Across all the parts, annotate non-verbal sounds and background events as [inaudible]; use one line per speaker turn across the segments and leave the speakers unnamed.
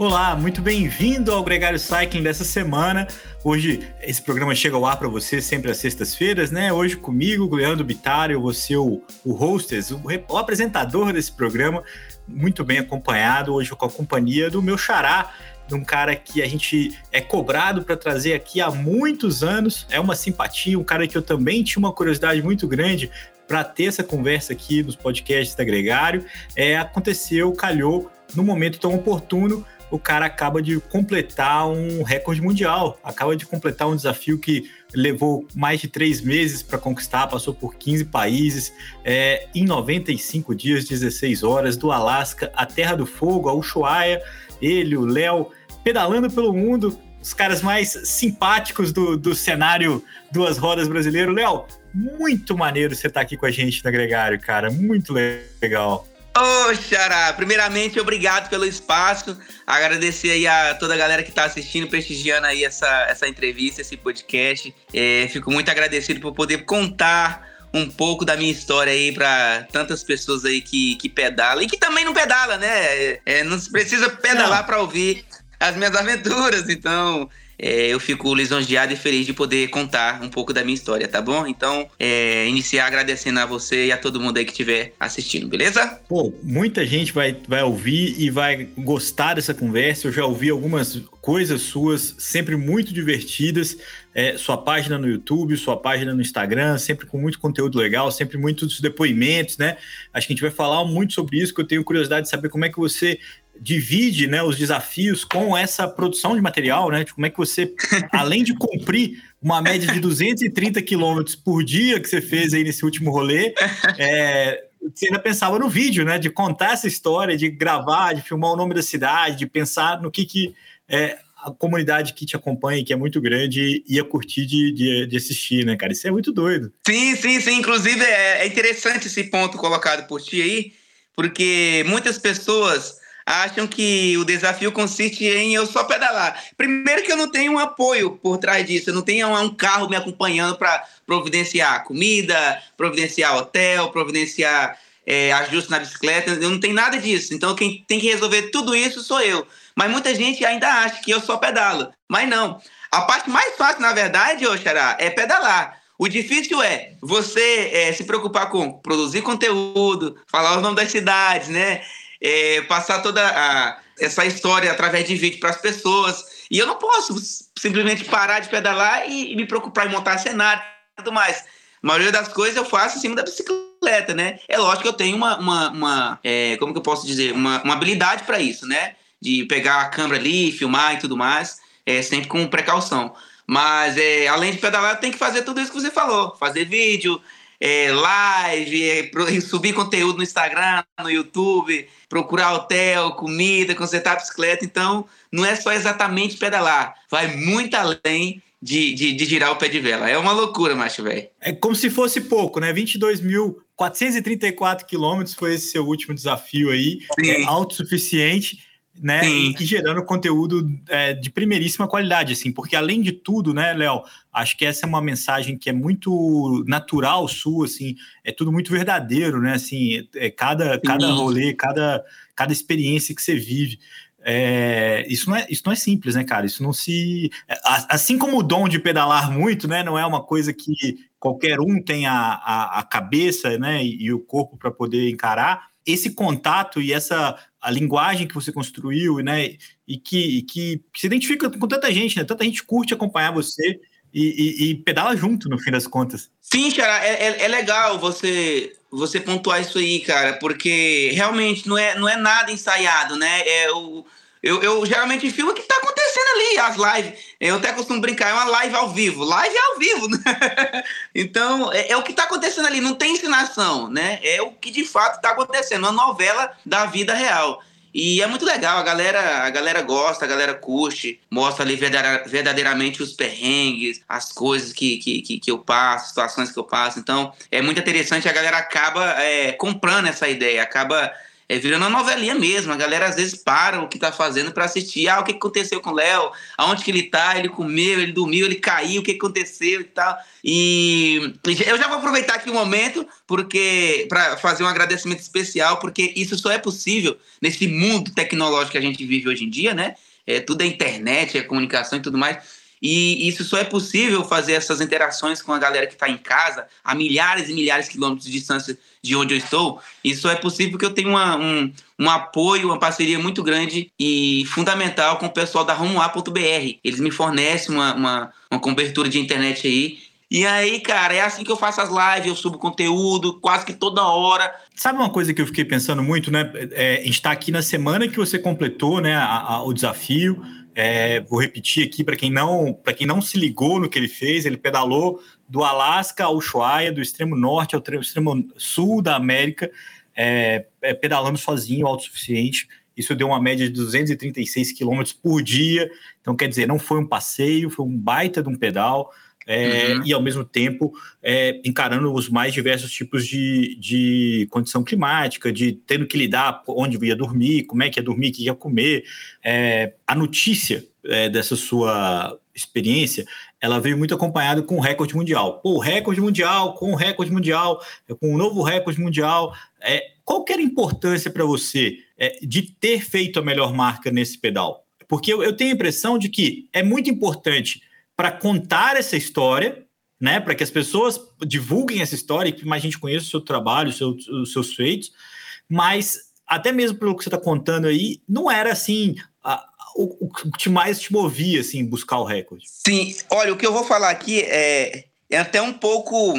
Olá, muito bem-vindo ao Gregário Cycling dessa semana. Hoje esse programa chega ao ar para você sempre às sextas-feiras, né? Hoje comigo, Leandro Bittar, eu vou ser o, o hostess, o, o apresentador desse programa, muito bem acompanhado, hoje com a companhia do meu xará, de um cara que a gente é cobrado para trazer aqui há muitos anos. É uma simpatia, um cara que eu também tinha uma curiosidade muito grande para ter essa conversa aqui nos podcasts da Gregário. É, aconteceu, calhou no momento tão oportuno o cara acaba de completar um recorde mundial, acaba de completar um desafio que levou mais de três meses para conquistar, passou por 15 países, é, em 95 dias, 16 horas, do Alasca à Terra do Fogo, a Ushuaia, ele, o Léo, pedalando pelo mundo, os caras mais simpáticos do, do cenário duas rodas brasileiro. Léo, muito maneiro você estar tá aqui com a gente no Gregário, cara, muito legal.
Ô, Xará, primeiramente, obrigado pelo espaço. Agradecer aí a toda a galera que está assistindo, prestigiando aí essa, essa entrevista, esse podcast. É, fico muito agradecido por poder contar um pouco da minha história aí para tantas pessoas aí que, que pedalam e que também não pedala, né? É, é não precisa pedalar para ouvir as minhas aventuras. Então, é, eu fico lisonjeado e feliz de poder contar um pouco da minha história, tá bom? Então, é, iniciar agradecendo a você e a todo mundo aí que estiver assistindo, beleza?
Pô, muita gente vai, vai ouvir e vai gostar dessa conversa. Eu já ouvi algumas coisas suas, sempre muito divertidas. É, sua página no YouTube, sua página no Instagram, sempre com muito conteúdo legal, sempre muitos depoimentos, né? Acho que a gente vai falar muito sobre isso, que eu tenho curiosidade de saber como é que você divide né, os desafios com essa produção de material, né? Como é que você, além de cumprir uma média de 230 quilômetros por dia que você fez aí nesse último rolê, é, você ainda pensava no vídeo, né? De contar essa história, de gravar, de filmar o nome da cidade, de pensar no que, que é, a comunidade que te acompanha, que é muito grande, ia curtir de, de, de, assistir, né, cara? Isso é muito doido.
Sim, sim, sim. Inclusive, é, é interessante esse ponto colocado por ti aí, porque muitas pessoas acham que o desafio consiste em eu só pedalar. Primeiro que eu não tenho um apoio por trás disso, eu não tenho um carro me acompanhando para providenciar comida, providenciar hotel, providenciar é, ajuste na bicicleta, eu não tenho nada disso. Então quem tem que resolver tudo isso sou eu. Mas muita gente ainda acha que eu só pedalo. Mas não. A parte mais fácil, na verdade, Oxará, é pedalar. O difícil é você é, se preocupar com produzir conteúdo, falar os nomes das cidades, né? É, passar toda a, essa história através de vídeo para as pessoas. E eu não posso simplesmente parar de pedalar e, e me preocupar em montar cenário e tudo mais. A maioria das coisas eu faço em cima da bicicleta, né? É lógico que eu tenho uma, uma, uma é, como que eu posso dizer, uma, uma habilidade para isso, né? De pegar a câmera ali, filmar e tudo mais, é, sempre com precaução. Mas é, além de pedalar, tem que fazer tudo isso que você falou, fazer vídeo, é, live, é, subir conteúdo no Instagram, no YouTube, procurar hotel, comida, consertar a bicicleta. Então, não é só exatamente pedalar, vai muito além de, de, de girar o pé de vela. É uma loucura, macho, velho.
É como se fosse pouco, né? 22.434 quilômetros foi esse seu último desafio aí. Sim. É autossuficiente né? Sim. E gerando conteúdo é, de primeiríssima qualidade, assim, porque além de tudo, né, Léo, acho que essa é uma mensagem que é muito natural sua, assim, é tudo muito verdadeiro, né? Assim, é cada, cada rolê, cada, cada experiência que você vive. É, isso, não é, isso não é simples, né, cara? Isso não se. É, assim como o dom de pedalar muito, né? Não é uma coisa que qualquer um tem a, a, a cabeça né, e, e o corpo para poder encarar esse contato e essa a linguagem que você construiu, né, e que, e que se identifica com tanta gente, né, tanta gente curte acompanhar você e, e, e pedala junto, no fim das contas.
Sim, cara, é, é, é, legal você você pontuar isso aí, cara, porque realmente não é, não é nada ensaiado, né, é o eu, eu geralmente filmo o que está acontecendo ali, as lives. Eu até costumo brincar, é uma live ao vivo. Live é ao vivo, né? [laughs] então, é, é, o que está acontecendo ali, não tem ensinação, né? É o que de fato está acontecendo, uma novela da vida real. E é muito legal, a galera, a galera gosta, a galera curte, mostra ali verdadeiramente os perrengues, as coisas que, que, que, eu passo, situações que eu passo. Então, é muito interessante, a galera acaba é, comprando essa ideia, acaba é virando uma novelinha mesmo. A galera às vezes para o que tá fazendo para assistir. Ah, o que aconteceu com o Léo? Aonde que ele tá? Ele comeu, ele dormiu, ele caiu, o que aconteceu e tal. E eu já vou aproveitar aqui um momento porque para fazer um agradecimento especial, porque isso só é possível nesse mundo tecnológico que a gente vive hoje em dia, né? É, tudo é internet, é comunicação e tudo mais. E isso só é possível fazer essas interações com a galera que está em casa, a milhares e milhares de quilômetros de distância de onde eu estou. Isso só é possível porque eu tenho uma, um, um apoio, uma parceria muito grande e fundamental com o pessoal da RomoA.br. Eles me fornecem uma, uma, uma cobertura de internet aí e aí, cara, é assim que eu faço as lives, eu subo conteúdo quase que toda hora.
Sabe uma coisa que eu fiquei pensando muito, né? É, a gente está aqui na semana que você completou né, a, a, o desafio. É, vou repetir aqui para quem não para quem não se ligou no que ele fez, ele pedalou do Alasca ao Ushuaia, do extremo norte ao extremo sul da América, é, é, pedalando sozinho, autossuficiente. Isso deu uma média de 236 quilômetros por dia. Então, quer dizer, não foi um passeio, foi um baita de um pedal é, uhum. e ao mesmo tempo é, encarando os mais diversos tipos de, de condição climática, de tendo que lidar onde ia dormir, como é que ia dormir, o que ia comer. É, a notícia é, dessa sua experiência, ela veio muito acompanhada com o recorde mundial. Pô, recorde mundial, com o recorde mundial, com o novo recorde mundial. É, qual que era a importância para você é, de ter feito a melhor marca nesse pedal? Porque eu, eu tenho a impressão de que é muito importante para contar essa história, né? Para que as pessoas divulguem essa história e que mais gente conheça o seu trabalho, o seu, os seus feitos. Mas até mesmo pelo que você está contando aí, não era assim a, o, o, que mais te movia assim buscar o recorde.
Sim, olha, o que eu vou falar aqui é, é até um pouco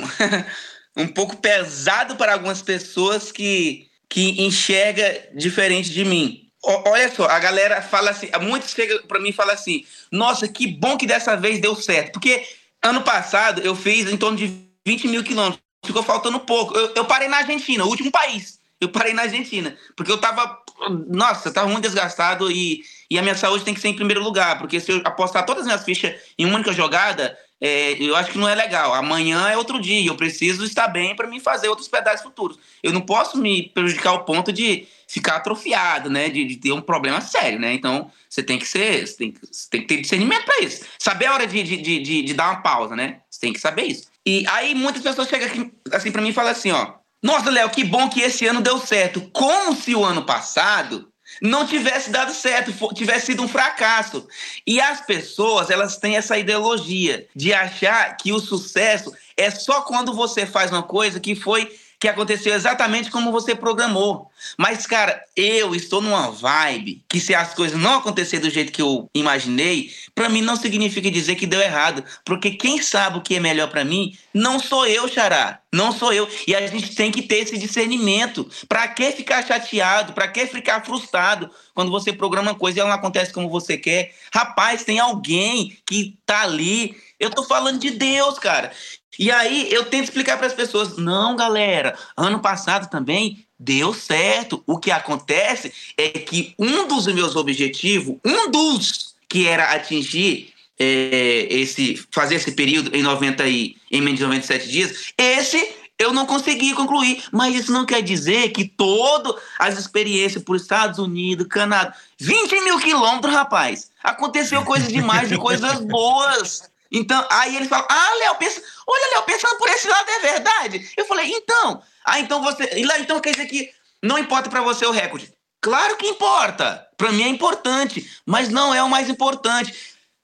[laughs] um pouco pesado para algumas pessoas que que enxerga diferente de mim. Olha só, a galera fala assim, muitos chegam para mim e falam assim: nossa, que bom que dessa vez deu certo. Porque ano passado eu fiz em torno de 20 mil quilômetros, ficou faltando pouco. Eu, eu, parei na Argentina, o último país. Eu parei na Argentina, porque eu tava, nossa, eu tava muito desgastado e, e a minha saúde tem que ser em primeiro lugar, porque se eu apostar todas as minhas fichas em uma única jogada, é, eu acho que não é legal. Amanhã é outro dia, eu preciso estar bem para me fazer outros pedaços futuros. Eu não posso me prejudicar ao ponto de ficar atrofiado, né? De, de, ter um problema sério, né? Então, você tem que ser, você tem, você tem que ter discernimento para isso. Saber a hora de, de, de, de, dar uma pausa, né? Você tem que saber isso. E aí muitas pessoas chegam aqui, assim para mim e falam assim, ó. Nossa, Léo, que bom que esse ano deu certo. Como se o ano passado não tivesse dado certo, tivesse sido um fracasso. E as pessoas, elas têm essa ideologia de achar que o sucesso é só quando você faz uma coisa que foi que aconteceu exatamente como você programou. Mas, cara, eu estou numa vibe que se as coisas não acontecerem do jeito que eu imaginei, para mim não significa dizer que deu errado. Porque quem sabe o que é melhor para mim não sou eu, Xará. Não sou eu. E a gente tem que ter esse discernimento. Para que ficar chateado? Para que ficar frustrado quando você programa coisa e ela não acontece como você quer? Rapaz, tem alguém que tá ali. Eu tô falando de Deus, cara. E aí eu tento explicar para as pessoas: não, galera, ano passado também deu certo. O que acontece é que um dos meus objetivos, um dos que era atingir é, esse, fazer esse período em 90 e em menos de 97 dias, esse eu não consegui concluir. Mas isso não quer dizer que todas as experiências por Estados Unidos, Canadá, 20 mil quilômetros, rapaz, aconteceu coisas demais e coisas boas. Então, aí ele fala: Ah, Léo, pensa, olha, Léo, pensando por esse lado é verdade. Eu falei: Então, ah, então você. Então quer dizer que não importa para você o recorde. Claro que importa. Para mim é importante, mas não é o mais importante.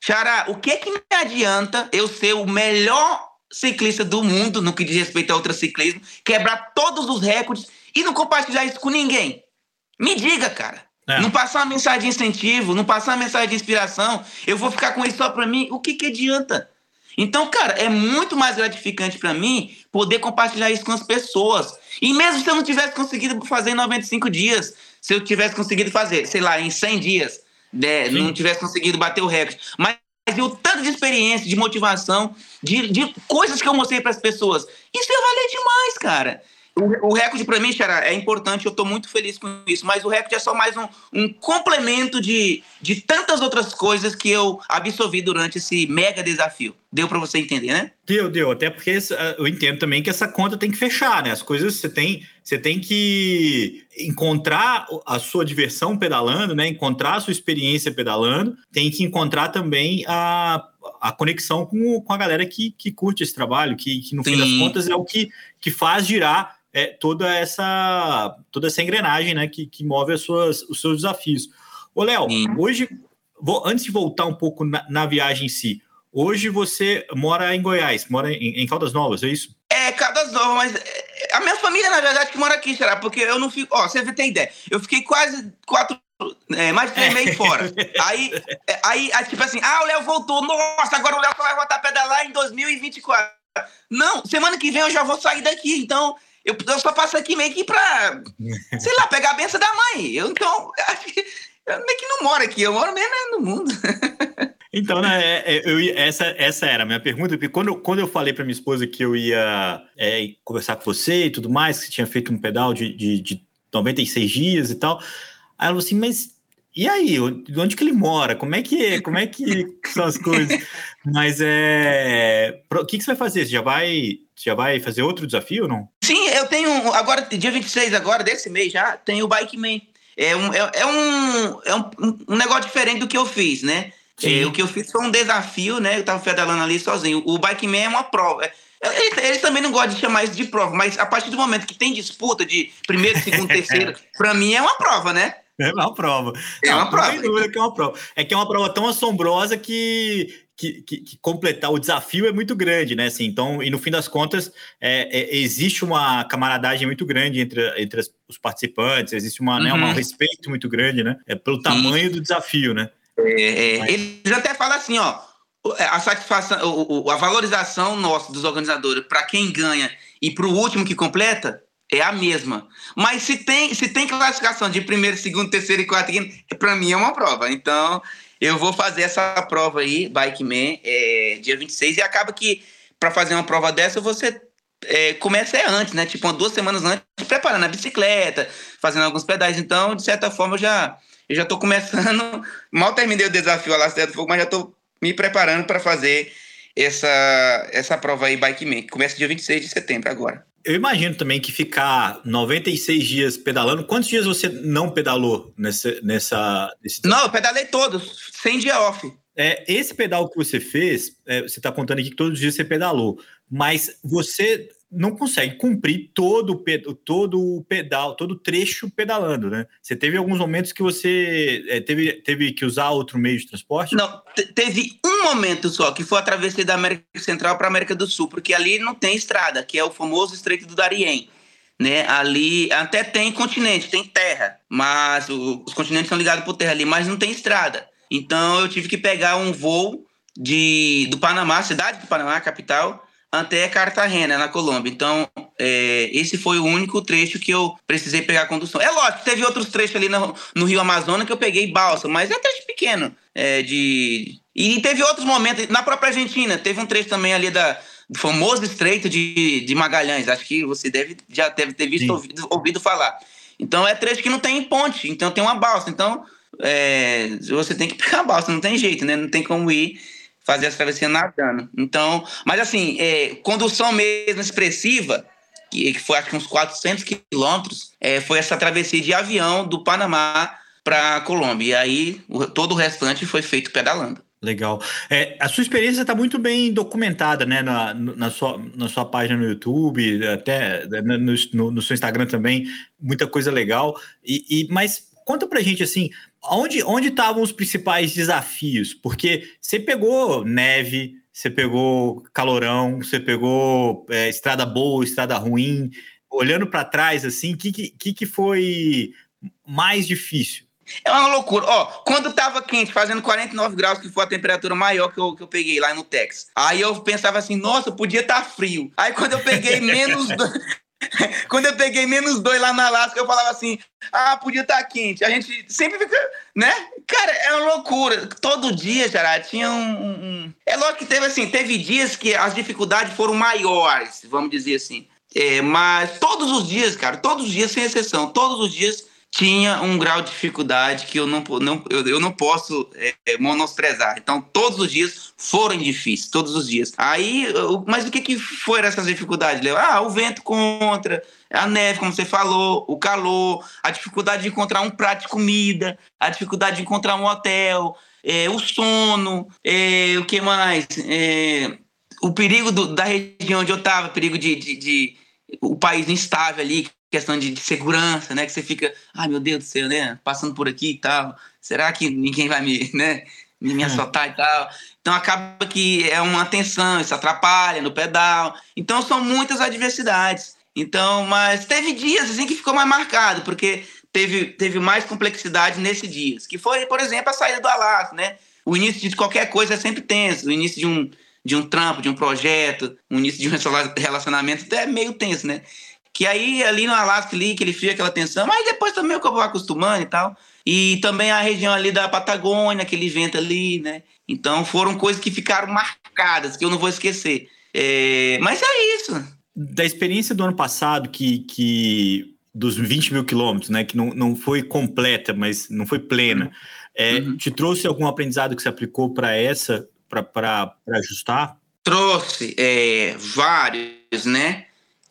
Xará, o que que me adianta eu ser o melhor ciclista do mundo no que diz respeito a outro ciclismo, quebrar todos os recordes e não compartilhar isso com ninguém? Me diga, cara. É. Não passar uma mensagem de incentivo, não passar uma mensagem de inspiração, eu vou ficar com isso só para mim, o que que adianta? Então, cara, é muito mais gratificante para mim poder compartilhar isso com as pessoas. E mesmo se eu não tivesse conseguido fazer em 95 dias, se eu tivesse conseguido fazer, sei lá, em 100 dias, né, não tivesse conseguido bater o recorde, mas e o tanto de experiência, de motivação, de, de coisas que eu mostrei para as pessoas, isso ia valer demais, cara. O, recorde para mim, Xará, é importante, eu estou muito feliz com isso, mas o recorde é só mais um, um complemento de, de tantas outras coisas que eu absorvi durante esse mega desafio. Deu para você entender, né?
Deu, deu. Até porque eu entendo também que essa conta tem que fechar, né? As coisas você tem, você tem que encontrar a sua diversão pedalando, né? Encontrar a sua experiência pedalando, tem que encontrar também a, a conexão com, com a galera que, que curte esse trabalho, que, que no Sim. fim das contas é o que, que faz girar é, toda essa toda essa engrenagem né, que, que move as suas, os seus desafios. Ô, Léo, hoje, vou, antes de voltar um pouco na, na, viagem em si, hoje você mora em Goiás, mora em, em Caldas Novas, é isso?
É, Caldas Novas, mas é, a minha família, na verdade, que mora aqui, será? Porque eu não fico. Ó, você tem ideia. Eu fiquei quase quatro. É, mais de três meses fora. [laughs] Aí, é, aí, tipo assim, ah, o Léo voltou. Nossa, agora o Léo só vai voltar a pedalar em 2024. Não, semana que vem eu já vou sair daqui. Então, eu, eu só passo aqui meio que pra, sei lá, pegar a benção da mãe. Eu, então, [laughs] eu meio que não moro aqui, eu moro mesmo no mundo. [laughs]
Então, né, é, é, eu, essa, essa era a minha pergunta, porque quando, eu, quando eu falei para minha esposa que eu ia é, conversar com você e tudo mais, que tinha feito um pedal de, de, de 96 dias e tal, ela falou assim, mas e aí, de onde que ele mora? Como é que, como é que [laughs] são as coisas? Mas é. O que, que você vai fazer? Você já vai, já vai fazer outro desafio ou não?
Sim, eu tenho. Agora, dia 26 agora, desse mês já, tem o Bike Man. É um, é, é um, é um, um negócio diferente do que eu fiz, né? É, o que eu fiz foi um desafio, né? Eu tava pedalando ali sozinho. O Bike Man é uma prova. É, eles, eles, também não gostam de chamar isso de prova, mas a partir do momento que tem disputa de primeiro, segundo, [laughs] terceiro, para mim é uma prova, né?
É uma prova.
É uma não, prova.
Dúvida que é uma prova. É que é uma prova tão assombrosa que, que, que, que, completar o desafio é muito grande, né? Assim, então, e no fim das contas, é, é, existe uma camaradagem muito grande entre, entre os participantes, existe uma, uhum. né, um respeito muito grande, né? É pelo tamanho Sim. do desafio, né?
É, é até falam assim, ó, a satisfação, a valorização nossa dos organizadores para quem ganha e para o último que completa é a mesma. Mas se tem, se tem classificação de primeiro, segundo, terceiro e quarto, para mim é uma prova. Então, eu vou fazer essa prova aí, Bike Man, é, dia 26, e acaba que para fazer uma prova dessa você é, começa é antes, né? Tipo, duas semanas antes, preparando a bicicleta, fazendo alguns pedais. Então, de certa forma, eu já, eu já tô começando. [laughs] Mal terminei o desafio a Lacerda do Fogo, mas já tô me preparando para fazer essa, essa prova aí, Bike Man, que começa dia 26 de setembro agora
eu imagino também que ficar 96 dias pedalando. Quantos dias você não pedalou nessa. nessa
nesse... Não, eu pedalei todos, sem dia off.
É, esse pedal que você fez, é, você está contando aqui que todos os dias você pedalou, mas você não consegue cumprir todo o, todo o pedal, todo o trecho pedalando, né? Você teve alguns momentos que você é, teve, teve que usar outro meio de transporte?
Não, teve um momento só, que foi a travessia da América Central para a América do Sul, porque ali não tem estrada, que é o famoso Estreito do Darien. Né, ali até tem continente, tem terra, mas o, os continentes são ligados por terra ali, mas não tem estrada. Então eu tive que pegar um voo de, do Panamá, cidade do Panamá, capital, até Cartagena, na Colômbia. Então, é, esse foi o único trecho que eu precisei pegar a condução. É lógico, teve outros trechos ali no, no Rio Amazonas que eu peguei balsa, mas é trecho pequeno. É, de... E teve outros momentos, na própria Argentina, teve um trecho também ali da, do famoso estreito de, de Magalhães. Acho que você deve, já deve ter visto, ouvido, ouvido falar. Então, é trecho que não tem ponte, então tem uma balsa. Então, é, você tem que pegar a balsa, não tem jeito, né? Não tem como ir fazer essa travessia nadando. Então, mas assim, é, condução mesmo expressiva, que, que foi acho que uns 400 quilômetros, é, foi essa travessia de avião do Panamá para Colômbia. E aí o, todo o restante foi feito pedalando.
Legal. É, a sua experiência está muito bem documentada, né, na, na, sua, na sua página no YouTube, até né, no, no, no seu Instagram também, muita coisa legal. E, e mas conta pra gente assim, onde onde estavam os principais desafios? Porque você pegou neve, você pegou calorão, você pegou é, estrada boa, estrada ruim. Olhando para trás, assim, o que, que, que foi mais difícil?
É uma loucura. Ó, quando tava quente, fazendo 49 graus, que foi a temperatura maior que eu, que eu peguei lá no Texas. Aí eu pensava assim, nossa, podia estar tá frio. Aí quando eu peguei [laughs] menos, [laughs] Quando eu peguei menos dois lá na Alaska, eu falava assim: ah, podia estar tá quente. A gente sempre fica, né? Cara, é uma loucura. Todo dia, já tinha um, um, É lógico que teve assim, teve dias que as dificuldades foram maiores, vamos dizer assim. É, mas todos os dias, cara, todos os dias, sem exceção, todos os dias tinha um grau de dificuldade que eu não, não, eu, eu não posso é, é. Então, todos os dias foram difíceis, todos os dias. Aí, mas o que, que foram essas dificuldades, Léo? Ah, o vento contra, a neve, como você falou, o calor, a dificuldade de encontrar um prato de comida, a dificuldade de encontrar um hotel, é, o sono, é, o que mais? É, o perigo do, da região onde eu estava, perigo de, de, de, o país instável ali, questão de, de, segurança, né? Que você fica, ai meu Deus do céu, né? Passando por aqui e tal. Será que ninguém vai me, [laughs] né? Me, me é. assaltar e tal? Então acaba que é uma tensão, isso atrapalha no pedal. Então são muitas adversidades. Então, mas teve dias assim que ficou mais marcado, porque teve, teve mais complexidade nesses dias. Que foi, por exemplo, a saída do Alas, né? O início de qualquer coisa é sempre tenso. O início de um, de um trampo, de um projeto, o início de um [laughs] relacionamento é meio tenso, né? Que aí ali no Alasca ali, que ele fria aquela tensão, mas depois também eu vou acostumando e tal. E também a região ali da Patagônia, aquele vento ali, né? Então foram coisas que ficaram marcadas, que eu não vou esquecer. É... Mas é isso.
Da experiência do ano passado, que, que dos 20 mil quilômetros, né? Que não, não foi completa, mas não foi plena. Uhum. É, uhum. Te trouxe algum aprendizado que se aplicou para essa, para ajustar?
Trouxe é, vários, né?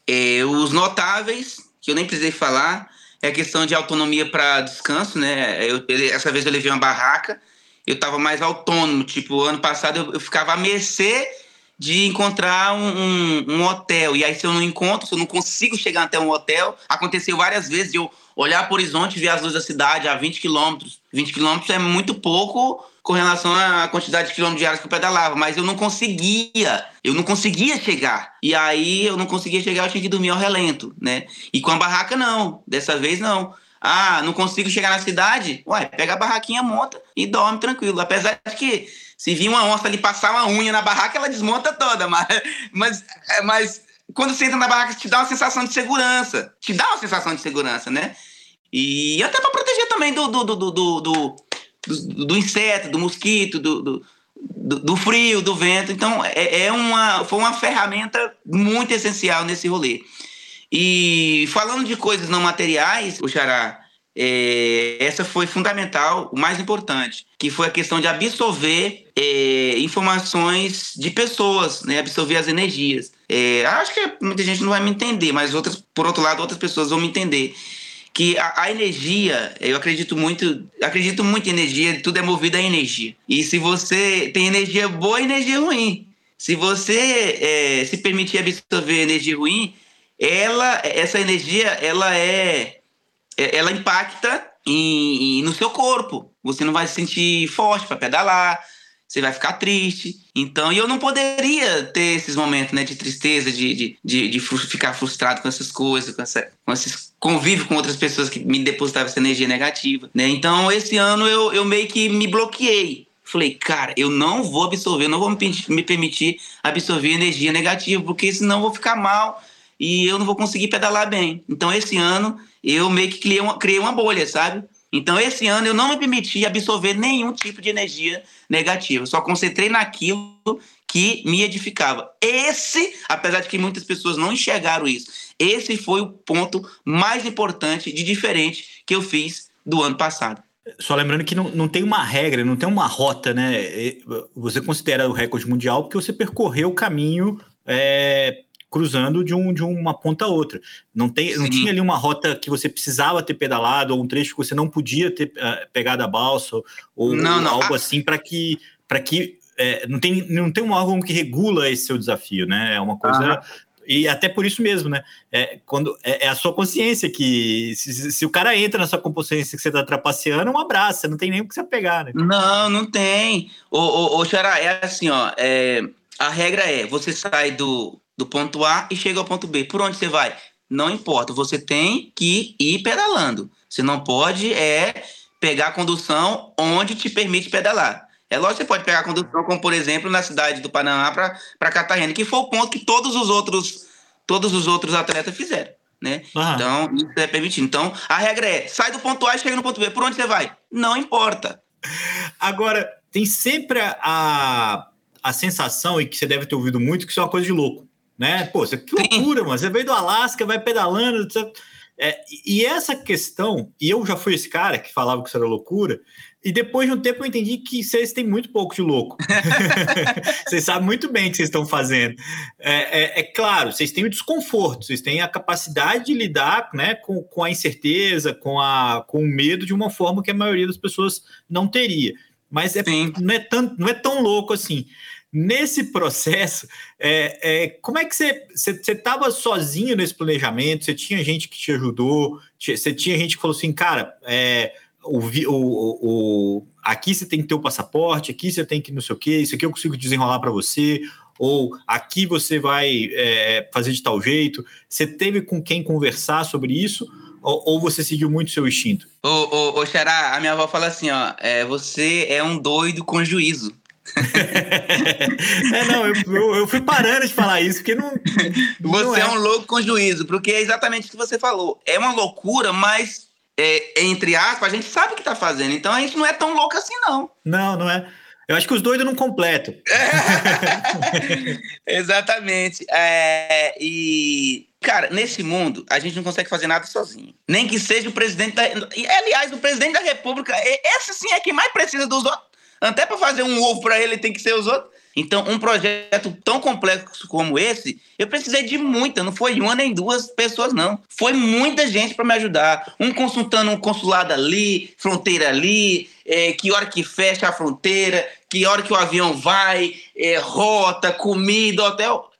É, os notáveis, que eu nem precisei falar, é a questão de autonomia para descanso, né? Eu, essa vez eu levei uma barraca, eu estava mais autônomo. Tipo, ano passado eu, eu, ficava a mercê de encontrar um, um, um, hotel. E aí, se eu não encontro, se eu não consigo chegar até um hotel, aconteceu várias vezes de eu olhar para o horizonte e ver as luzes da cidade a 20 quilômetros. 20 quilômetros é muito pouco com relação à quantidade de quilômetros diários que eu pedalava, mas eu não conseguia, eu não conseguia chegar. E aí eu não conseguia chegar, eu tinha que dormir ao relento, né? E com a barraca não, dessa vez não. Ah, não consigo chegar na cidade? Ué, pega a barraquinha, monta e dorme tranquilo. Apesar de que se vir uma onça ali passar uma unha na barraca, ela desmonta toda, [laughs] mas, mas, é, mas quando você entra na barraca, te dá uma sensação de segurança. Te dá uma sensação de segurança, né? E até para proteger também do, do, do, do, do do, do inseto, do mosquito, do, do, do, frio, do vento. Então, é, é, uma, foi uma ferramenta muito essencial nesse rolê. E falando de coisas não materiais, o Xará, é, essa foi fundamental, o mais importante, que foi a questão de absorver é, informações de pessoas, né, absorver as energias. É, acho que muita gente não vai me entender, mas outras, por outro lado, outras pessoas vão me entender que a, a, energia, eu acredito muito, acredito muito em energia, tudo é movido a energia. E se você tem energia boa energia ruim, se você é, se permitir absorver energia ruim, ela, essa energia, ela é, é ela impacta em, em, no seu corpo. Você não vai se sentir forte para pedalar, você vai ficar triste. Então, e eu não poderia ter esses momentos né, de tristeza, de, de, de, de ficar frustrado com essas coisas, com, essa, com esses convívio com outras pessoas que me depositavam essa energia negativa. Né? Então, esse ano eu, eu meio que me bloqueei. Falei, cara, eu não vou absorver, não vou me, me permitir absorver energia negativa, porque senão eu vou ficar mal e eu não vou conseguir pedalar bem. Então, esse ano, eu meio que criei uma, criei uma bolha, sabe? Então, esse ano eu não me permiti absorver nenhum tipo de energia negativa. Só concentrei naquilo que me edificava. Esse, apesar de que muitas pessoas não enxergaram isso, esse foi o ponto mais importante de diferente que eu fiz do ano passado.
Só lembrando que não, não tem uma regra, não tem uma rota, né? Você considera o recorde mundial porque você percorreu o caminho é, cruzando de, um, de uma ponta a outra. Não, tem, não tinha ali uma rota que você precisava ter pedalado, ou um trecho que você não podia ter uh, pegado a balsa, ou, não, não. algo assim, para que, que é, não, tem, não tem um órgão que regula esse seu desafio, né? É uma coisa. E até por isso mesmo, né? É, quando, é, é a sua consciência que. Se, se, o cara entra na sua consciência que você está trapaceando, é um abraço, não tem nem o que você pegar, né?
Não, não tem. Ô, ô, ô Xará, é assim, ó. É, a regra é: você sai do, do ponto A e chega ao ponto B. Por onde você vai? Não importa, você tem que ir pedalando. Você não pode é pegar a condução onde te permite pedalar. É lógico que você pode pegar a condução, como por exemplo, na cidade do Panamá para Cartagena, que foi o ponto que todos os outros, todos os outros atletas fizeram. Né? Então, isso é permitido. Então, a regra é: sai do ponto A e chega no ponto B. Por onde você vai? Não importa.
Agora, tem sempre a, a sensação, e que você deve ter ouvido muito, que isso é uma coisa de louco né? Pô, você, que loucura, mano. Você veio do Alasca, vai pedalando. Você... É, e essa questão, e eu já fui esse cara que falava que isso era loucura, e depois de um tempo eu entendi que vocês têm muito pouco de louco. [laughs] vocês sabem muito bem o que vocês estão fazendo. É, é, é, claro, vocês têm o desconforto, vocês têm a capacidade de lidar né, com, com a incerteza, com, a, com o medo de uma forma que a maioria das pessoas não teria. Mas é, não, é tão, não é tão louco assim. Nesse processo, é, é, como é que você estava sozinho nesse planejamento? Você tinha gente que te ajudou? Você tinha gente que falou assim, cara, é, o, o, o, aqui você tem que ter o passaporte, aqui você tem que não sei o quê, isso aqui eu consigo desenrolar para você, ou aqui você vai é, fazer de tal jeito. Você teve com quem conversar sobre isso? Ou, ou você seguiu muito seu instinto?
Ô, ô, ô Xará, a minha avó fala assim, ó, é, você é um doido com juízo. [laughs]
é, não, eu, eu, eu, fui parando de falar isso, porque não.
Você não é. é. um louco com juízo, porque é exatamente o que você falou. É uma loucura, mas, é, entre aspas, a gente sabe o que tá fazendo. Então a gente não é tão louco assim, não.
Não, não é. Eu acho que os doidos não completam. [laughs]
exatamente. É, e Cara, nesse mundo, a gente não consegue fazer nada sozinho. Nem que seja o presidente da. Aliás, o presidente da República, esse sim é quem mais precisa dos outros. Até para fazer um ovo para ele tem que ser os outros. Então, um projeto tão complexo como esse, eu precisei de muita, não foi uma nem duas pessoas, não. Foi muita gente para me ajudar. Um consultando um consulado ali, fronteira ali, é, que hora que fecha a fronteira, que hora que o avião vai, é, rota, comida, hotel,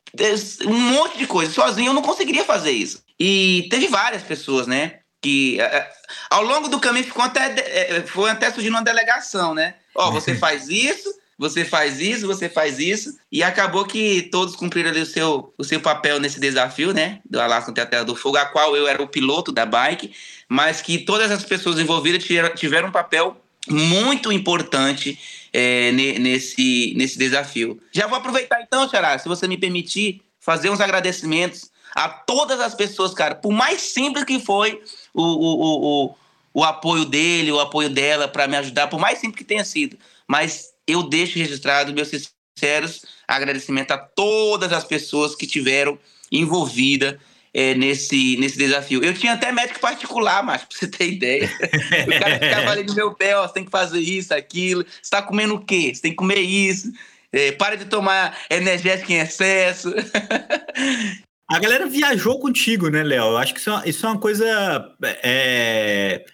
um monte de coisa. Sozinho eu não conseguiria fazer isso. E teve várias pessoas, né? Que é, é, ao longo do caminho ficou até, foi até surgindo uma delegação, né? Ó, oh, você [laughs] faz isso, você faz isso, você faz isso. E acabou que todos cumpriram ali o seu, o seu papel nesse desafio, né? Do Alasca até a Terra do Fogo, a qual eu era o piloto da bike, mas que todas as pessoas envolvidas tiveram um papel muito importante é, nesse, nesse desafio. Já vou aproveitar então, Xará, se você me permitir, fazer uns agradecimentos a todas as pessoas, cara, por mais simples que foi o, o, o o apoio dele, o apoio dela para me ajudar, por mais simples que tenha sido. Mas eu deixo registrado meus sinceros agradecimentos a todas as pessoas que tiveram envolvida é, nesse, nesse desafio. Eu tinha até médico particular, mas pra você ter ideia. o cara ficava ali no meu pé, ó, você tem que fazer isso, aquilo. Você tá comendo o quê? Você tem que comer isso. É, para de tomar energético em excesso.
A galera viajou contigo, né, Léo? Acho que isso é, isso é uma coisa. É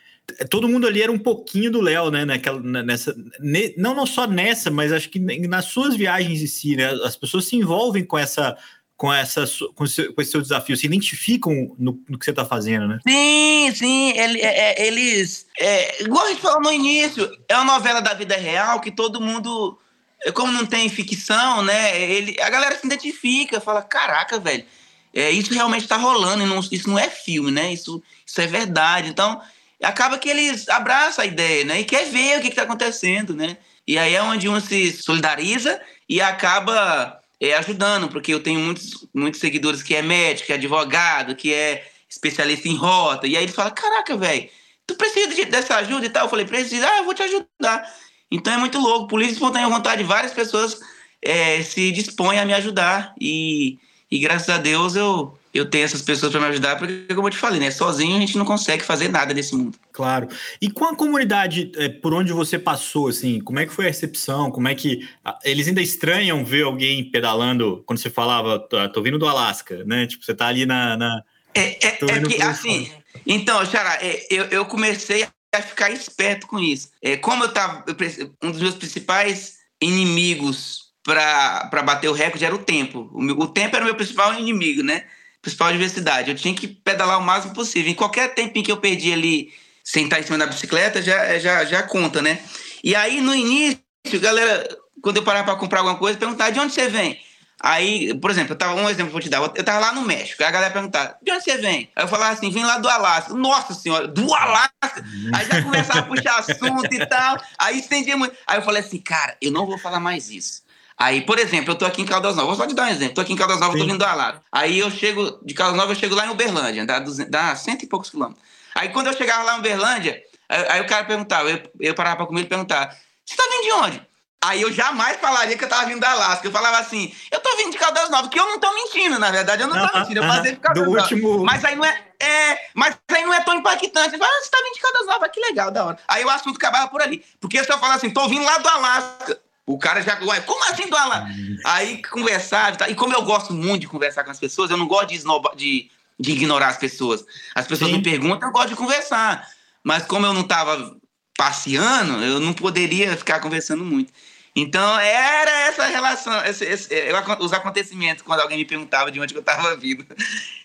todo mundo ali era um pouquinho do Léo, né? Naquela, nessa, ne, não, não só nessa, mas acho que nas suas viagens em si, né? As pessoas se envolvem com essa. Com, essa, com, esse, com esse seu desafio, se identificam no, no que você está fazendo, né?
Sim, sim. Ele, é, é, eles. É, igual a gente falou no início, é uma novela da vida real que todo mundo. Como não tem ficção, né? Ele, a galera se identifica, fala: caraca, velho, é, isso realmente está rolando, não, isso não é filme, né? Isso, isso é verdade. Então, acaba que eles abraçam a ideia, né? E quer ver o que está acontecendo, né? E aí é onde um se solidariza e acaba é, ajudando, porque eu tenho muitos, muitos seguidores que é médico, que é advogado, que é especialista em rota. E aí eles falam: Caraca, velho, tu precisa de, dessa ajuda e tal? Eu falei: Precisa, ah, eu vou te ajudar. Então é muito louco. Por isso, espontânea vontade, várias pessoas é, se dispõem a me ajudar. E, e graças a Deus eu eu tenho essas pessoas para me ajudar, porque, como eu te falei, né? Sozinho a gente não consegue fazer nada nesse mundo.
Claro. E com a comunidade é, por onde você passou, assim, como é que foi a recepção? Como é que. Eles ainda estranham ver alguém pedalando quando você falava, tô, tô vindo do Alasca, né? Tipo, você tá ali na. na
é, é, é que, assim. Então, Xará, é, eu, eu comecei a ficar esperto com isso. É, como eu tava. Um dos meus principais inimigos para bater o recorde era o tempo. O, meu, o tempo era o meu principal inimigo, né? Principal adversidade. Eu tinha que pedalar o máximo possível. Em qualquer tempinho que eu perdi ali sem estar em cima da bicicleta, já, já, já conta, né? E aí, no início, galera, quando eu parava para comprar alguma coisa, perguntava de onde você vem? Aí, por exemplo, eu tava, um exemplo que eu vou te dar, eu tava lá no México, aí a galera perguntava, de onde você vem? Aí eu falava assim, vim lá do Alasca. Nossa senhora, do Alasca? Aí já começava a puxar assunto e tal, aí estendia muito. Aí eu falei assim, cara, eu não vou falar mais isso. Aí, por exemplo, eu tô aqui em Caldas Novas, vou só te dar um exemplo. Tô aqui em Caldas Novas, Sim. tô vindo do Alaro. Aí eu chego, de Caldas Novas, eu chego lá em Uberlândia, dá, dá cento e poucos quilômetros. Aí quando eu chegava lá em Uberlândia, aí, aí o cara perguntava, eu, eu parava pra comer e perguntava, você tá vindo de onde? Aí eu jamais falaria que eu tava vindo da Alasca. Eu falava assim, eu tô vindo de Caldas Novas, que eu não tô mentindo, na verdade, eu não tô -huh, mentindo, eu uh -huh. ficar do último... Mas aí não é, É, mas aí não é tão impactante. Você fala, ah, você tá vindo de Caldas Novas, que legal, da hora. Aí o assunto acabava por ali. Porque se eu falar assim, tô vindo lá do Alasca, o cara já. Como assim do Alasca? Aí conversar, e como eu gosto muito de conversar com as pessoas, eu não gosto de, esnoba, de, de ignorar as pessoas. As pessoas Sim. me perguntam, eu gosto de conversar. Mas como eu não tava passeando, eu não poderia ficar conversando muito. Então, era essa relação, esse, esse, eu, os acontecimentos, quando alguém me perguntava de onde eu estava vindo.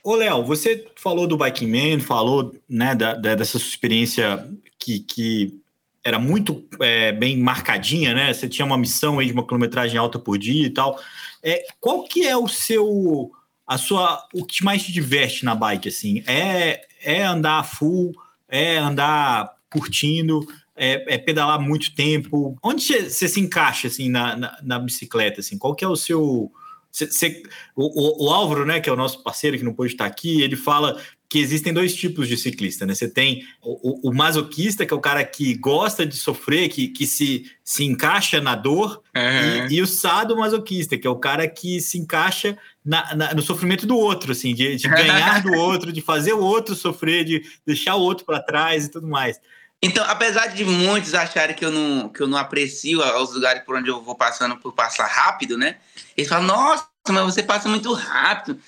Ô, Léo, você falou do Biking Man, falou né, da, da, dessa sua experiência que, que era muito é, bem marcadinha, né? Você tinha uma missão aí de uma quilometragem alta por dia e tal. É, qual que é o seu, a sua, o que mais te diverte na bike, assim? É, é andar full, é andar curtindo, é, é, pedalar muito tempo? Onde você se encaixa assim na, na, na, bicicleta? Assim? Qual que é o seu. Cê, cê, o, o, Álvaro, né, que é o nosso parceiro que não pôde estar aqui, ele fala que existem dois tipos de ciclista, né? Você tem o, o, masoquista, que é o cara que gosta de sofrer, que, que se, se encaixa na dor, uhum. e, e, o sadomasoquista, que é o cara que se encaixa na, na, no sofrimento do outro, assim, de, de [laughs] ganhar do outro, de fazer o outro sofrer, de deixar o outro para trás e tudo mais.
Então, apesar de muitos acharem que eu não, que eu não aprecio os lugares por onde eu vou passando por passar rápido, né? Eles falam, nossa, mas você passa muito rápido,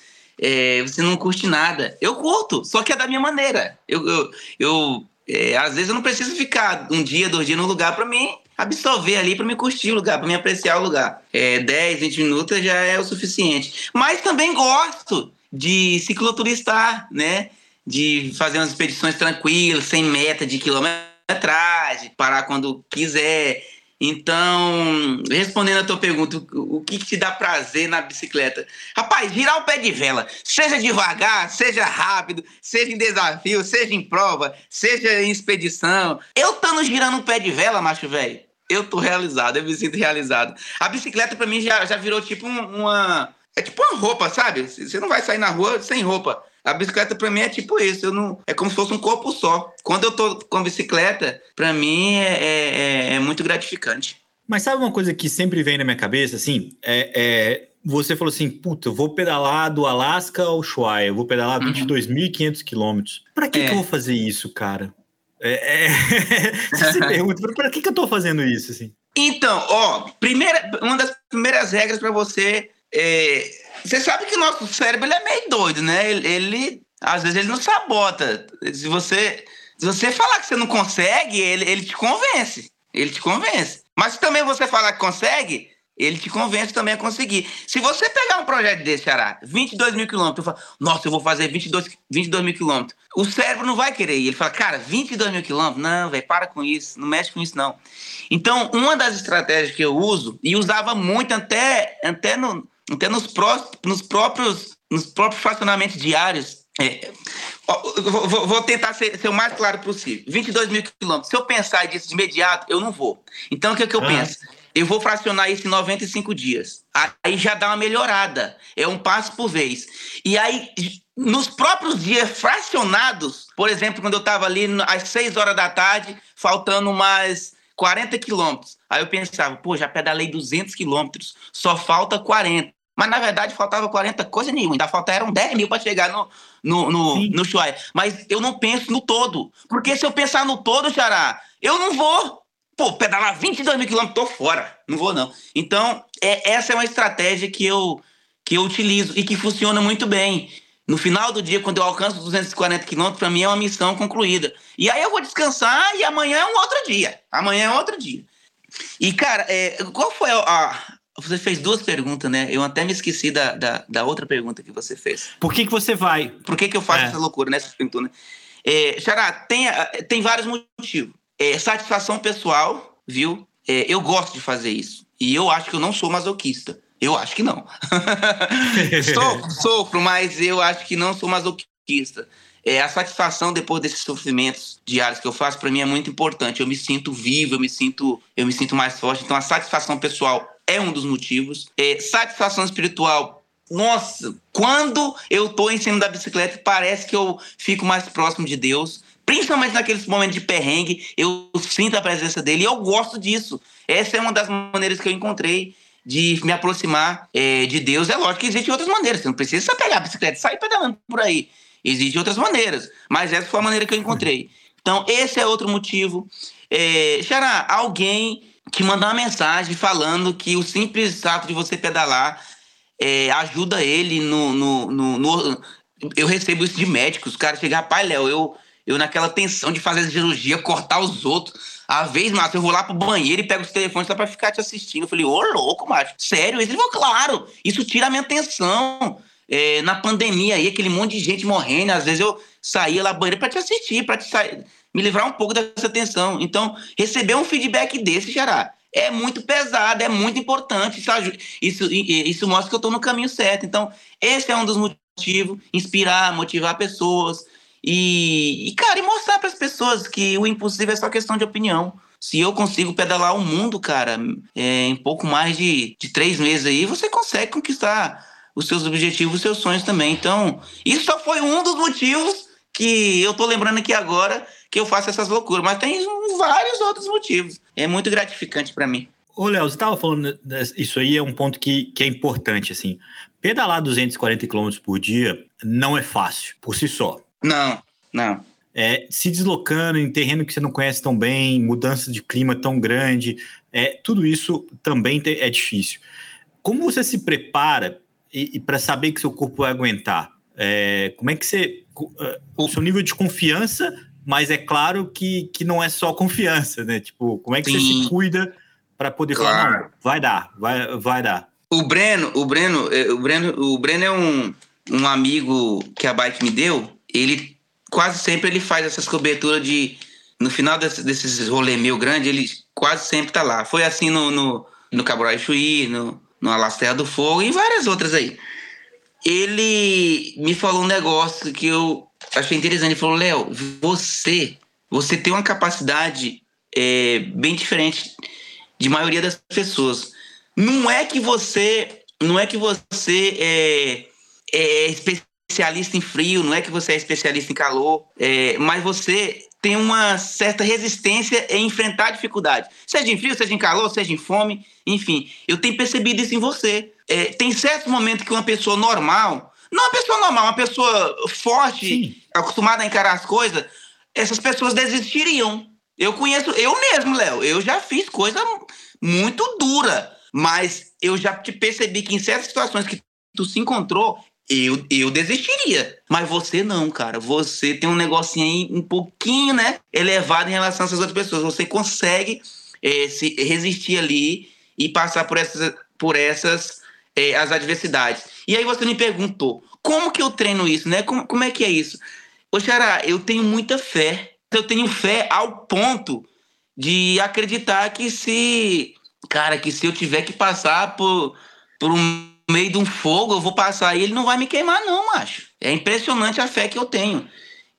é, você não curte nada. Eu curto, só que é da minha maneira. Eu, eu, eu é, às vezes eu não preciso ficar um dia, dois dias no lugar para mim absorver ali, para me curtir o lugar, para me apreciar o lugar. É, 10, 20 minutos já é o suficiente. Mas também gosto de cicloturistar, né? de fazer umas expedições tranquilas, sem meta de quilometragem, parar quando quiser. Então, respondendo a tua pergunta, o que, te dá prazer na bicicleta? Rapaz, girar o pé de vela, seja devagar, seja rápido, seja em desafio, seja em prova, seja em expedição. Eu estando girando o pé de vela, macho velho, eu tô realizado, eu me sinto realizado. A bicicleta para mim já, já virou tipo uma. É tipo uma roupa, sabe? Você não vai sair na rua sem roupa. A bicicleta para mim é tipo isso, eu não, é como se fosse um corpo só. Quando eu tô com a bicicleta, para mim é, é, é, é, muito gratificante.
Mas sabe uma coisa que sempre vem na minha cabeça, assim, é, é você falou assim, puta, eu vou pedalar do Alasca ao Ushuaia, eu vou pedalar uhum. 22.500 quilômetros. Para que, que eu é. vou fazer isso, cara? É, é... [laughs] você se pergunta, para que, que eu tô fazendo isso, assim?
Então, ó, primeira, uma das primeiras regras para você é, você sabe que o nosso cérebro é meio doido, né? Ele, ele, às vezes ele não sabota. Se você, se você falar que você não consegue, ele, ele te convence. Ele te convence. Mas se também você falar que consegue, ele te convence também a conseguir. Se você pegar um projeto desse, Ará, 22 mil quilômetros, fala, nossa, eu vou fazer 22, 22 mil quilômetros. O cérebro não vai querer ir. Ele fala, cara, 22 mil quilômetros? Não, velho, para com isso, não mexe com isso, não. Então, uma das estratégias que eu uso, e usava muito até, até no, até nos, pró nos próprios nos próprios fracionamentos diários. É, vou, vou, tentar ser, ser, o mais claro possível. 22 mil quilômetros. Se eu pensar disso de imediato, eu não vou. Então, o que, é que eu ah. penso? Eu vou fracionar isso em 95 dias. Aí já dá uma melhorada. É um passo por vez. E aí, nos próprios dias fracionados, por exemplo, quando eu estava ali às 6 horas da tarde, faltando mais 40 quilômetros. Aí eu pensava, pô, já pedalei 200 quilômetros, só falta 40. Mas na verdade faltava 40 coisa nenhuma, ainda faltaram 10 mil para chegar no, no, no, no. Mas eu não penso no todo. Porque se eu pensar no todo, Xará, eu não vou. Pô, pedalar 22 mil quilômetros, tô fora. Não vou, não. Então, é, essa é uma estratégia que eu, que eu utilizo e que funciona muito bem. No final do dia, quando eu alcanço 240 quilômetros, para mim é uma missão concluída. E aí eu vou descansar e amanhã é um outro dia. Amanhã é outro dia. E, cara, é, qual foi a, você fez duas perguntas, né? Eu até me esqueci da, da, da, outra pergunta que você fez.
Por que, que você vai?
Por que, que eu faço é. essa loucura, né? Você perguntou, né? É, Xará, tem, tem vários motivos. É, satisfação pessoal, viu? É, eu gosto de fazer isso. E eu acho que eu não sou masoquista. Eu acho que não. [laughs] sofro, [laughs] sofro, mas eu acho que não sou masoquista. É, a satisfação depois desses sofrimentos diários que eu faço, para mim é muito importante. Eu me sinto vivo, eu me sinto, eu me sinto mais forte. Então, a satisfação pessoal é um dos motivos. É, satisfação espiritual. Nossa, quando eu tô em cima da bicicleta, parece que eu fico mais próximo de Deus. Principalmente naqueles momentos de perrengue, eu sinto a presença dele e eu gosto disso. Essa é uma das maneiras que eu encontrei de me aproximar é, de Deus. É lógico que existem outras maneiras. Você não precisa só pegar a bicicleta e sair pedalando por aí. Existem outras maneiras, mas essa foi a maneira que eu encontrei. Então, esse é outro motivo. É, Xará, alguém te mandar uma mensagem falando que o simples ato de você pedalar é, ajuda ele no, no, no, no, Eu recebo isso de médicos, os caras chegam, rapaz, Léo, eu, eu naquela tensão de fazer cirurgia, cortar os outros. Às vezes, Márcio, eu vou lá pro banheiro e pego os telefones só pra ficar te assistindo. Eu falei, ô, louco, macho, sério? Ele falou, claro, isso tira a minha atenção. É, na pandemia aí, aquele monte de gente morrendo, às vezes eu saía lá banheiro para te assistir, para me livrar um pouco dessa tensão. Então, receber um feedback desse, Xará, é muito pesado, é muito importante. Isso, isso, isso mostra que eu estou no caminho certo. Então, esse é um dos motivos: inspirar, motivar pessoas. E, e cara, e mostrar para as pessoas que o impossível é só questão de opinião. Se eu consigo pedalar o mundo, cara, é, em pouco mais de, de três meses aí, você consegue conquistar os seus objetivos, os seus sonhos também. Então, isso só foi um dos motivos que eu tô lembrando aqui agora que eu faço essas loucuras, mas tem vários outros motivos. É muito gratificante para mim.
Ô, Léo, você estava falando, isso aí é um ponto que, que é importante, assim. Pedalar 240 km por dia não é fácil, por si só.
Não, não.
É, se deslocando em terreno que você não conhece tão bem, mudança de clima tão grande, é, tudo isso também é difícil. Como você se prepara e, e para saber que seu corpo vai aguentar? É, como é que você. É, o seu nível de confiança mas é claro que, que não é só [laughs] confiança, né? Tipo, como é que Sim. você se cuida para poder claro. falar, não, vai dar, vai, vai dar.
O Breno, o Breno, é, o Breno, o Breno é um, um amigo que a bike me deu. Ele quase sempre ele faz essas coberturas de no final desse, desses rolê meio grande, ele quase sempre tá lá. Foi assim no no, no Caborai Chuí, no no Alasterra do Fogo e várias outras aí. Ele me falou um negócio que eu achei interessante. Ele falou, Léo, você, você tem uma capacidade é, bem diferente de maioria das pessoas. Não é que você, não é que você é, é especialista em frio, não é que você é especialista em calor, é, mas você tem uma certa resistência em enfrentar dificuldade. Seja em frio, seja em calor, seja em fome, enfim. Eu tenho percebido isso em você. É, tem certos momentos que uma pessoa normal não uma pessoa normal, uma pessoa forte, Sim. acostumada a encarar as coisas, essas pessoas desistiriam. Eu conheço, eu mesmo, Léo, eu já fiz coisa muito dura, mas eu já te percebi que em certas situações que tu se encontrou, eu, eu desistiria. Mas você não, cara. Você tem um negocinho aí um pouquinho, né, elevado em relação essas outras pessoas. Você consegue é, se resistir ali e passar por essas, por essas é, as adversidades. E aí você me perguntou, como que eu treino isso, né? Como, como é que é isso? Ô, Xará, eu tenho muita fé. Eu tenho fé ao ponto de acreditar que se, cara, que se eu tiver que passar por, por um meio de um fogo, eu vou passar e ele não vai me queimar, não, macho. É impressionante a fé que eu tenho.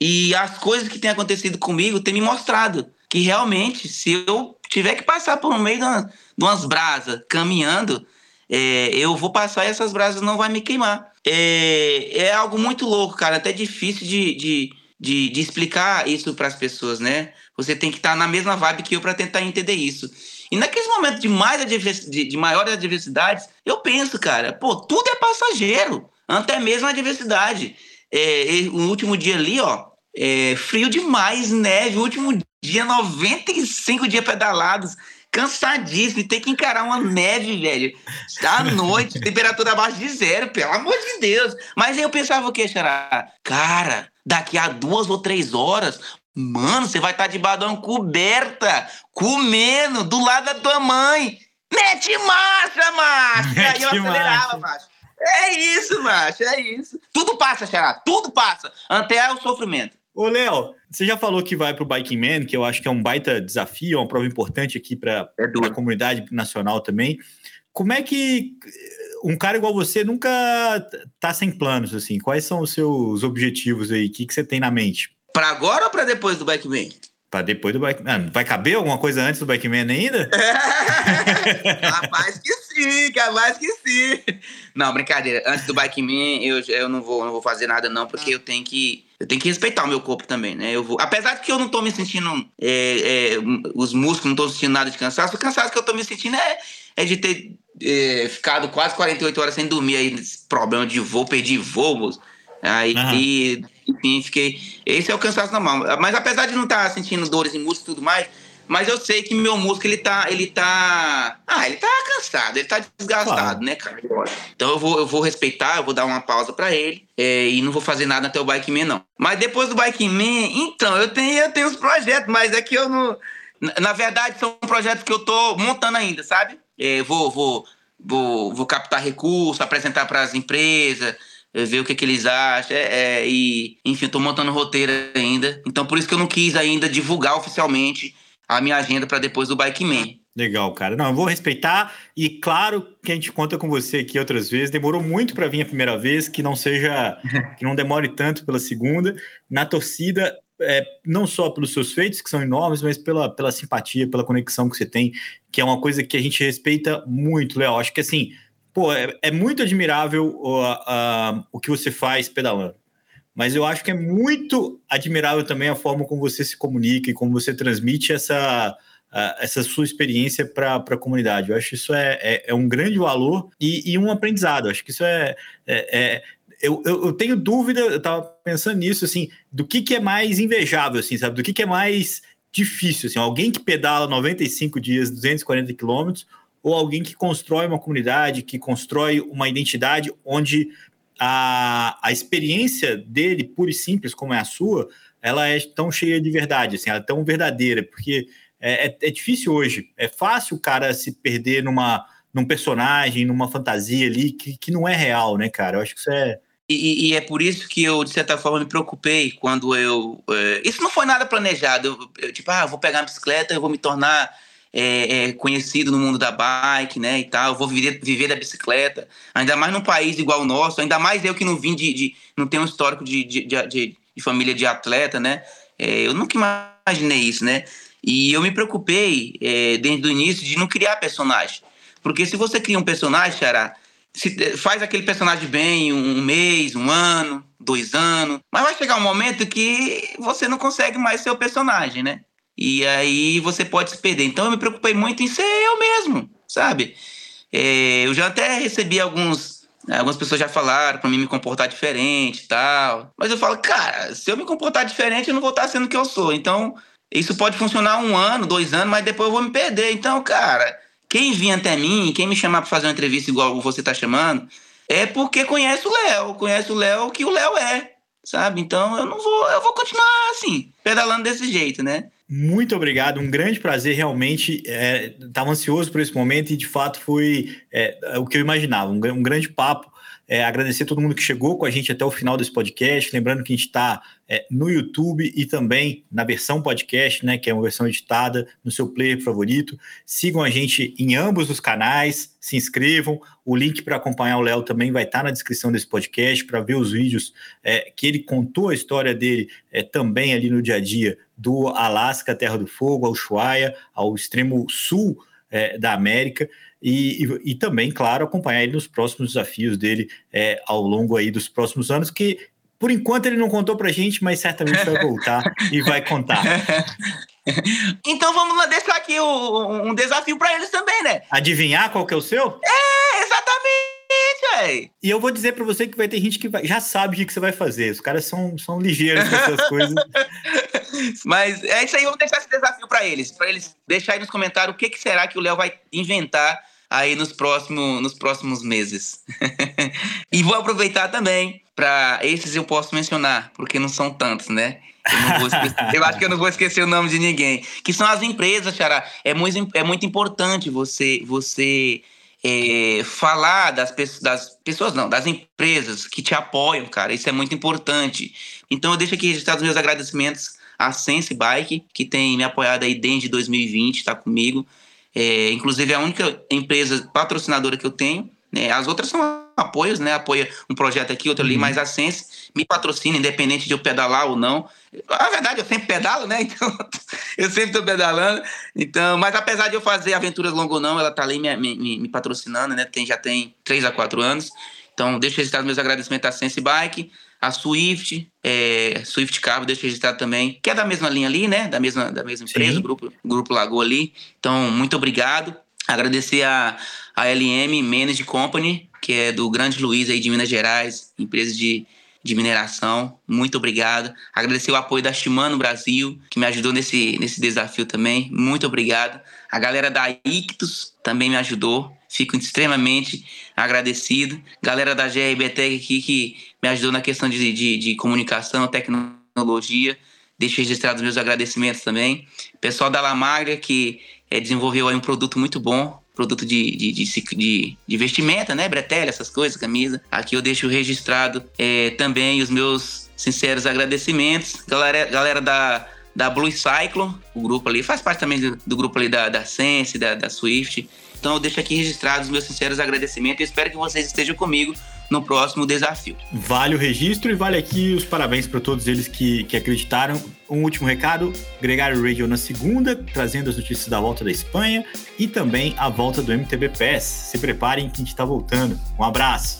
E as coisas que têm acontecido comigo têm me mostrado que realmente, se eu tiver que passar por meio de, uma, de umas brasas caminhando, é, eu vou passar e essas brasas não vai me queimar. É, é algo muito louco, cara, até difícil de, de, de, de explicar isso para as pessoas, né? Você tem que estar tá na mesma vibe que eu para tentar entender isso. E naqueles momentos de, mais de, de maiores adversidades, eu penso, cara, pô, tudo é passageiro, até mesmo a adversidade. É, o último dia ali, ó, é, frio demais, neve, o último dia, 95 dias pedalados cansadíssimo e ter que encarar uma neve, velho. À [laughs] noite, temperatura abaixo de zero, pelo amor de Deus. Mas aí eu pensava o que, Xará? Cara, daqui a duas ou três horas, mano, você vai estar tá de uma coberta, comendo, do lado da tua mãe. Mete marcha, macho! Aí eu acelerava, macho. É isso, macho, é isso. Tudo passa, Xará, tudo passa. Até o sofrimento.
Ô, Léo, você já falou que vai para o Biking Man, que eu acho que é um baita desafio, é uma prova importante aqui para é a comunidade nacional também. Como é que um cara igual você nunca tá sem planos, assim? Quais são os seus objetivos aí? O que, que você tem na mente?
Para agora ou para depois do Biking Man?
Para depois do Bike ah, Vai caber alguma coisa antes do Bikeman ainda? [laughs]
capaz que sim, capaz que sim. Não, brincadeira. Antes do Bikeman, eu, eu não, vou, não vou fazer nada, não, porque eu tenho que. Eu tenho que respeitar o meu corpo também, né? Eu vou, apesar de que eu não tô me sentindo. É, é, os músculos não tô sentindo nada de cansaço. O cansaço que eu tô me sentindo é, é de ter é, ficado quase 48 horas sem dormir aí, problema de voo, perdi voo, Aí, uhum. enfim, fiquei. Esse é o cansaço normal. Mas apesar de não estar tá sentindo dores em músculo e tudo mais, mas eu sei que meu músculo, ele tá. Ele tá. Ah, ele tá cansado, ele tá desgastado, claro. né, cara? Então eu vou, eu vou respeitar, eu vou dar uma pausa para ele. É, e não vou fazer nada até o Bike Man, não. Mas depois do Bike Man, então, eu tenho, eu tenho os projetos, mas é que eu não. Na verdade, são projetos que eu tô montando ainda, sabe? É, vou, vou, vou, vou captar recursos, apresentar para as empresas, ver o que, que eles acham. É, é, e, enfim, eu tô montando roteiro ainda. Então, por isso que eu não quis ainda divulgar oficialmente a minha agenda para depois do Bike Man.
Legal, cara. Não, eu vou respeitar e claro que a gente conta com você aqui outras vezes. Demorou muito para vir a primeira vez, que não seja, [laughs] que não demore tanto pela segunda. Na torcida, é, não só pelos seus feitos, que são enormes, mas pela, pela simpatia, pela conexão que você tem, que é uma coisa que a gente respeita muito, Léo. Acho que assim, pô, é, é muito admirável o, a, o que você faz pedalando. Mas eu acho que é muito admirável também a forma como você se comunica e como você transmite essa, essa sua experiência para a comunidade. Eu acho que isso é, é, é um grande valor e, e, um aprendizado. Eu acho que isso é. é, é eu, eu, eu, tenho dúvida, eu estava pensando nisso, assim, do que, que é mais invejável, assim, sabe? Do que, que é mais difícil, assim, alguém que pedala 95 dias, 240 quilômetros, ou alguém que constrói uma comunidade, que constrói uma identidade onde a, a experiência dele, pura e simples, como é a sua, ela é tão cheia de verdade, assim, ela é tão verdadeira, porque é, é, é, difícil hoje. É fácil o cara se perder numa, num personagem, numa fantasia ali que, que não é real, né, cara? Eu acho que isso é.
E, e é por isso que eu, de certa forma, me preocupei quando eu. É, isso não foi nada planejado. Eu, eu, tipo, ah, vou pegar a bicicleta, eu vou me tornar é, é, conhecido no mundo da bike, né, e tal, vou viver, viver da bicicleta, ainda mais num país igual o nosso, ainda mais eu que não vim de, de não tenho um histórico de, de, de, de família de atleta, né, é, eu nunca imaginei isso, né, e eu me preocupei é, desde o início de não criar personagem. Porque se você cria um personagem, Xará, se, faz aquele personagem bem um mês, um ano, dois anos, mas vai chegar um momento que você não consegue mais ser o personagem, né? E aí você pode se perder. Então eu me preocupei muito em ser eu mesmo, sabe? É, eu já até recebi alguns. Algumas pessoas já falaram para mim me comportar diferente e tal. Mas eu falo, cara, se eu me comportar diferente, eu não vou estar sendo o que eu sou. Então, isso pode funcionar um ano, dois anos, mas depois eu vou me perder. Então, cara, quem vir até mim, quem me chamar para fazer uma entrevista igual você tá chamando, é porque conhece o Léo, conhece o Léo que o Léo é, sabe? Então eu não vou, eu vou continuar assim, pedalando desse jeito, né?
Muito obrigado, um grande prazer, realmente. Estava é, ansioso por esse momento e de fato foi é, o que eu imaginava, um, um grande papo. É, agradecer a todo mundo que chegou com a gente até o final desse podcast. Lembrando que a gente está é, no YouTube e também na versão podcast, né, que é uma versão editada no seu player favorito. Sigam a gente em ambos os canais, se inscrevam. O link para acompanhar o Léo também vai estar tá na descrição desse podcast para ver os vídeos é, que ele contou a história dele é, também ali no dia a dia do Alasca, Terra do Fogo, ao Ushuaia, ao extremo sul é, da América. E, e, e, também, claro, acompanhar ele nos próximos desafios dele é, ao longo aí dos próximos anos, que por enquanto ele não contou pra gente, mas certamente vai voltar e vai contar. [laughs]
Então vamos lá deixar aqui o, um desafio para eles também, né?
Adivinhar qual que é o seu?
É, exatamente, véi.
E eu vou dizer para você que vai ter gente que vai, já sabe o que, você vai fazer. Os caras são, são ligeiros com essas coisas. [laughs]
Mas é isso aí, vamos deixar esse desafio para eles, para eles deixar aí nos comentários o que, que será que o Léo vai inventar aí nos próximos, nos próximos meses. [laughs] e vou aproveitar também para esses eu posso mencionar, porque não são tantos, né? Eu, esquecer, [laughs] eu, acho que eu não vou esquecer o nome de ninguém. Que são as empresas, Xará. É muito, é muito importante você, você é, falar das, das pessoas, não, das empresas que te apoiam, cara. Isso é muito importante. Então eu deixo aqui registrados meus agradecimentos à Sense Bike, que tem me apoiado aí desde 2020, está comigo. É, inclusive, é a única empresa patrocinadora que eu tenho. Né? As outras são apoios, né? Apoia um projeto aqui, outro ali, uhum. mas a Sense me patrocina, independente de eu pedalar ou não. Na verdade, eu sempre pedalo, né? [laughs] Então, eu sempre estou pedalando. Então, mas apesar de eu fazer aventuras longas ou não, ela está ali me, me, me, patrocinando, né? Tem, já tem 3 a 4 anos. Então, deixo registrado meus agradecimentos à Sense Bike, a Swift, é, Swift Carbo, deixo registrado também, que é da mesma linha ali, né? Da mesma, da mesma empresa, o grupo, grupo Lagoa ali. Então, muito obrigado. Agradecer a, a LM Manage Company, que é do Grande Luiz aí de Minas Gerais, empresa de, de mineração. Muito obrigado. Agradecer o apoio da Shimano Brasil, que me ajudou nesse, nesse desafio também. Muito obrigado. A galera da Ictus também me ajudou. Fico extremamente agradecido. Galera da GRBTEC aqui que me ajudou na questão de, de, de comunicação, tecnologia. Deixo registrados meus agradecimentos também. Pessoal da Lamagria, que é, desenvolveu aí um produto muito bom, produto de, de, de, de, de vestimenta, né? Bretelle, essas coisas, camisa. Aqui eu deixo registrado é, também os meus sinceros agradecimentos. Galera, galera da, da Blue Cyclone, o grupo ali, faz parte também do, do grupo ali da, da Sense, da, da Swift. Então eu deixo aqui registrados os meus sinceros agradecimentos e espero que vocês estejam comigo no próximo desafio.
Vale o registro e vale aqui os parabéns para todos eles que, que acreditaram. Um último recado: Gregário Radio na segunda, trazendo as notícias da volta da Espanha e também a volta do MTB PES. Se preparem que a gente está voltando. Um abraço!